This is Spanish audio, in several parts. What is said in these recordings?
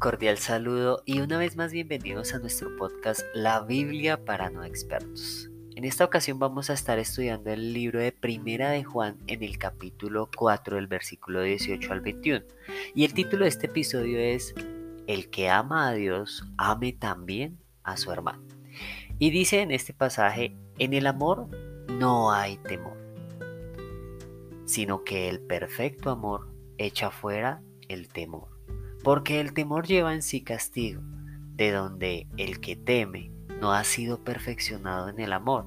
cordial saludo y una vez más bienvenidos a nuestro podcast La Biblia para no expertos. En esta ocasión vamos a estar estudiando el libro de Primera de Juan en el capítulo 4 del versículo 18 al 21. Y el título de este episodio es El que ama a Dios, ame también a su hermano. Y dice en este pasaje, en el amor no hay temor, sino que el perfecto amor echa fuera el temor porque el temor lleva en sí castigo, de donde el que teme no ha sido perfeccionado en el amor.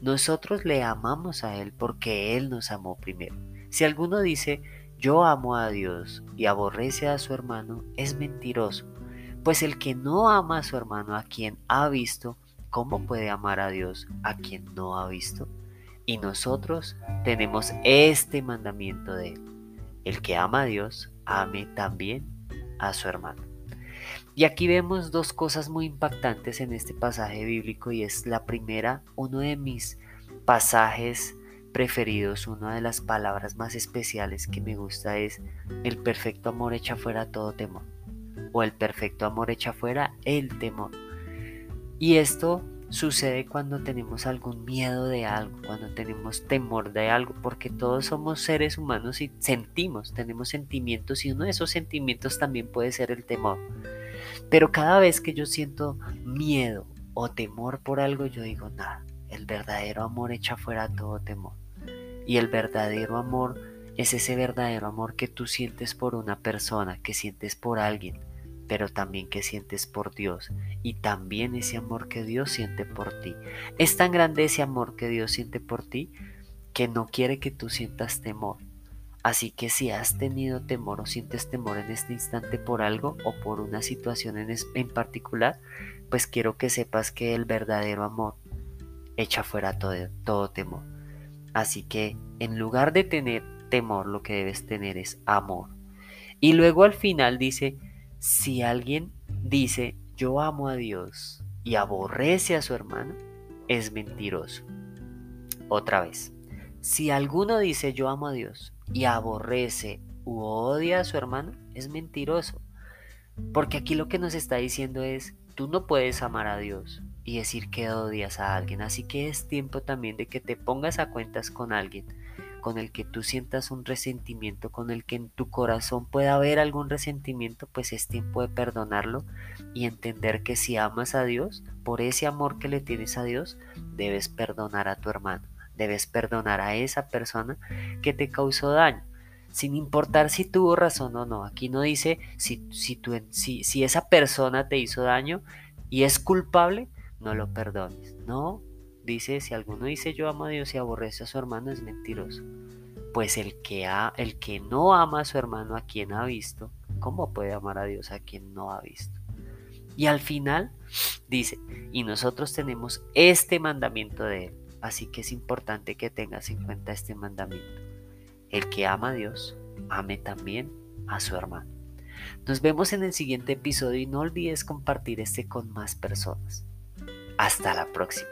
Nosotros le amamos a Él porque Él nos amó primero. Si alguno dice, yo amo a Dios y aborrece a su hermano, es mentiroso, pues el que no ama a su hermano a quien ha visto, ¿cómo puede amar a Dios a quien no ha visto? Y nosotros tenemos este mandamiento de Él. El que ama a Dios, ame también a su hermano. Y aquí vemos dos cosas muy impactantes en este pasaje bíblico y es la primera, uno de mis pasajes preferidos, una de las palabras más especiales que me gusta es el perfecto amor echa fuera todo temor o el perfecto amor echa fuera el temor. Y esto sucede cuando tenemos algún miedo de algo, cuando tenemos temor de algo, porque todos somos seres humanos y sentimos, tenemos sentimientos y uno de esos sentimientos también puede ser el temor. Pero cada vez que yo siento miedo o temor por algo, yo digo, nada, el verdadero amor echa fuera todo temor. Y el verdadero amor es ese verdadero amor que tú sientes por una persona, que sientes por alguien, pero también que sientes por Dios y también ese amor que Dios siente por ti. Es tan grande ese amor que Dios siente por ti que no quiere que tú sientas temor. Así que si has tenido temor o sientes temor en este instante por algo o por una situación en, en particular, pues quiero que sepas que el verdadero amor echa fuera todo, todo temor. Así que en lugar de tener temor, lo que debes tener es amor. Y luego al final dice, si alguien dice yo amo a Dios y aborrece a su hermano, es mentiroso. Otra vez, si alguno dice yo amo a Dios y aborrece u odia a su hermano, es mentiroso. Porque aquí lo que nos está diciendo es, tú no puedes amar a Dios y decir que odias a alguien. Así que es tiempo también de que te pongas a cuentas con alguien con el que tú sientas un resentimiento, con el que en tu corazón pueda haber algún resentimiento, pues es tiempo de perdonarlo y entender que si amas a Dios, por ese amor que le tienes a Dios, debes perdonar a tu hermano, debes perdonar a esa persona que te causó daño. Sin importar si tuvo razón o no. Aquí no dice si, si, si esa persona te hizo daño y es culpable, no lo perdones. No, Dice, si alguno dice yo amo a Dios y aborrece a su hermano es mentiroso. Pues el que, ha, el que no ama a su hermano a quien ha visto, ¿cómo puede amar a Dios a quien no ha visto? Y al final dice, y nosotros tenemos este mandamiento de Él. Así que es importante que tengas en cuenta este mandamiento. El que ama a Dios, ame también a su hermano. Nos vemos en el siguiente episodio y no olvides compartir este con más personas. Hasta la próxima.